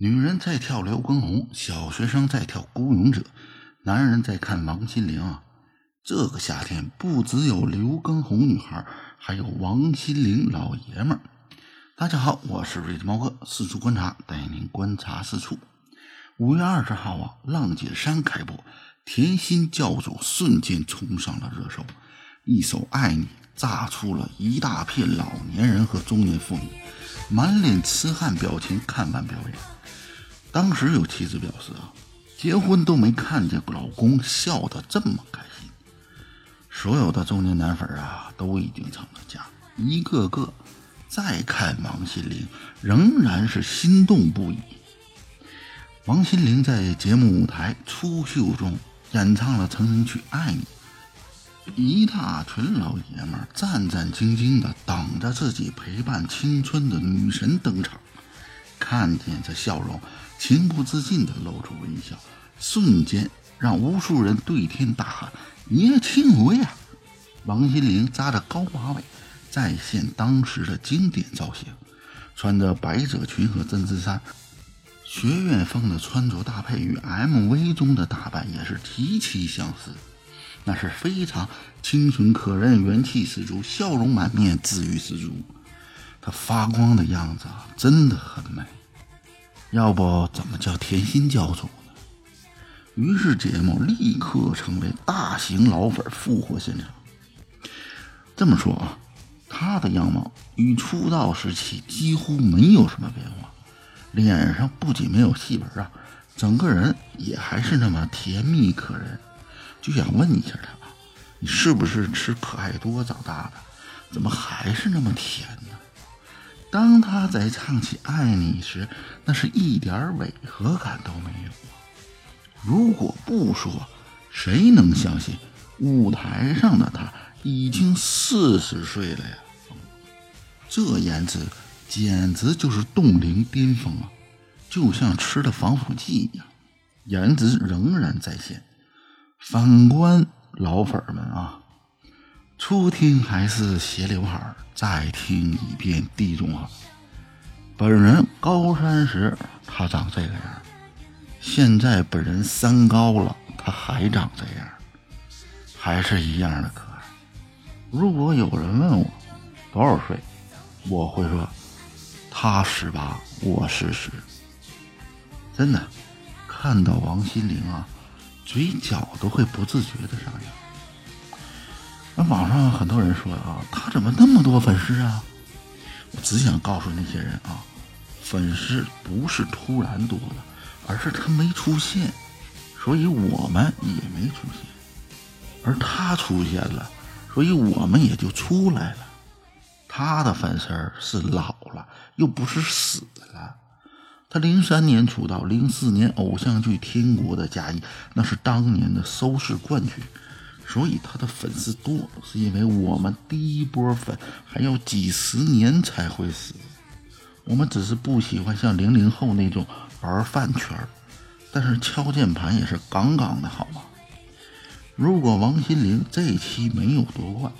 女人在跳刘畊宏，小学生在跳孤勇者，男人在看王心凌啊。这个夏天不只有刘畊宏女孩，还有王心凌老爷们儿。大家好，我是瑞子猫哥，四处观察，带您观察四处。五月二十号啊，浪姐山开播，甜心教主瞬间冲上了热搜，一首《爱你》炸出了一大片老年人和中年妇女，满脸痴汉表情看完表演。当时有妻子表示啊，结婚都没看见老公笑得这么开心。所有的中年男粉啊，都已经成了家，一个个再看王心凌，仍然是心动不已。王心凌在节目舞台初秀中演唱了成名曲《爱你》，一大群老爷们战战兢兢地等着自己陪伴青春的女神登场。看见这笑容，情不自禁地露出微笑，瞬间让无数人对天大喊：“叶庆伟啊！”王心凌扎着高马尾，再现当时的经典造型，穿着百褶裙和针织衫，学院风的穿着搭配与 MV 中的打扮也是极其相似，那是非常清纯可人、元气十足、笑容满面、治愈十足。她发光的样子啊，真的很美。要不怎么叫甜心教主呢？于是节目立刻成为大型老粉复活现场。这么说啊，她的样貌与出道时期几乎没有什么变化，脸上不仅没有细纹啊，整个人也还是那么甜蜜可人。就想问一下她啊，你是不是吃可爱多长大的？怎么还是那么甜呢？当他在唱起《爱你》时，那是一点违和感都没有。如果不说，谁能相信舞台上的他已经四十岁了呀？这颜值简直就是冻龄巅峰啊！就像吃了防腐剂一样，颜值仍然在线。反观老粉们啊。初听还是斜刘海儿再听一遍地中海。本人高三时他长这个样现在本人三高了他还长这样，还是一样的可爱。如果有人问我多少岁，我会说他十八，我四十。真的，看到王心凌啊，嘴角都会不自觉的上扬。那网上很多人说啊，他怎么那么多粉丝啊？我只想告诉那些人啊，粉丝不是突然多的，而是他没出现，所以我们也没出现。而他出现了，所以我们也就出来了。他的粉丝是老了，又不是死了。他零三年出道，零四年偶像剧《天国的嫁衣》，那是当年的收视冠军。所以他的粉丝多，是因为我们第一波粉还要几十年才会死。我们只是不喜欢像零零后那种玩饭圈但是敲键盘也是杠杠的好吗？如果王心凌这期没有夺冠，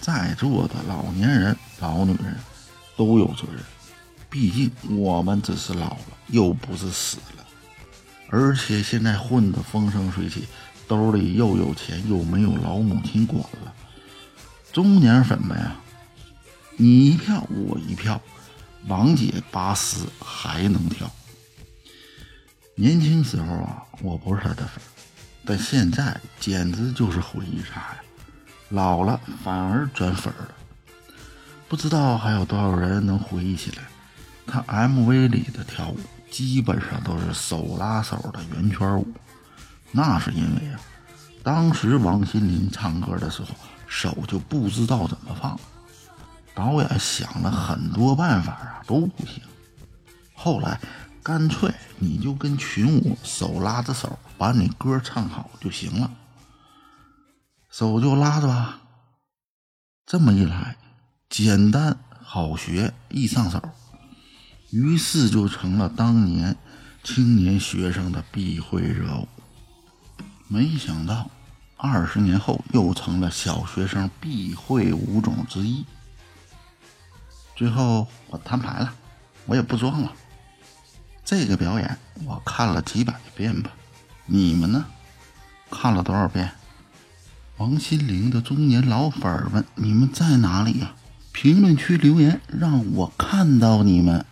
在座的老年人、老女人都有责任。毕竟我们只是老了，又不是死了，而且现在混得风生水起。兜里又有钱，又没有老母亲管了。中年粉们呀，你一票我一票，王姐八十还能跳。年轻时候啊，我不是她的粉，但现在简直就是回忆杀呀。老了反而转粉了，不知道还有多少人能回忆起来，她 MV 里的跳舞基本上都是手拉手的圆圈舞。那是因为啊，当时王心凌唱歌的时候手就不知道怎么放，导演想了很多办法啊都不行，后来干脆你就跟群舞手拉着手把你歌唱好就行了，手就拉着吧，这么一来简单好学易上手，于是就成了当年青年学生的必会热舞。没想到，二十年后又成了小学生必会舞种之一。最后我摊牌了，我也不装了。这个表演我看了几百遍吧，你们呢？看了多少遍？王心凌的中年老粉儿们，你们在哪里呀？评论区留言，让我看到你们。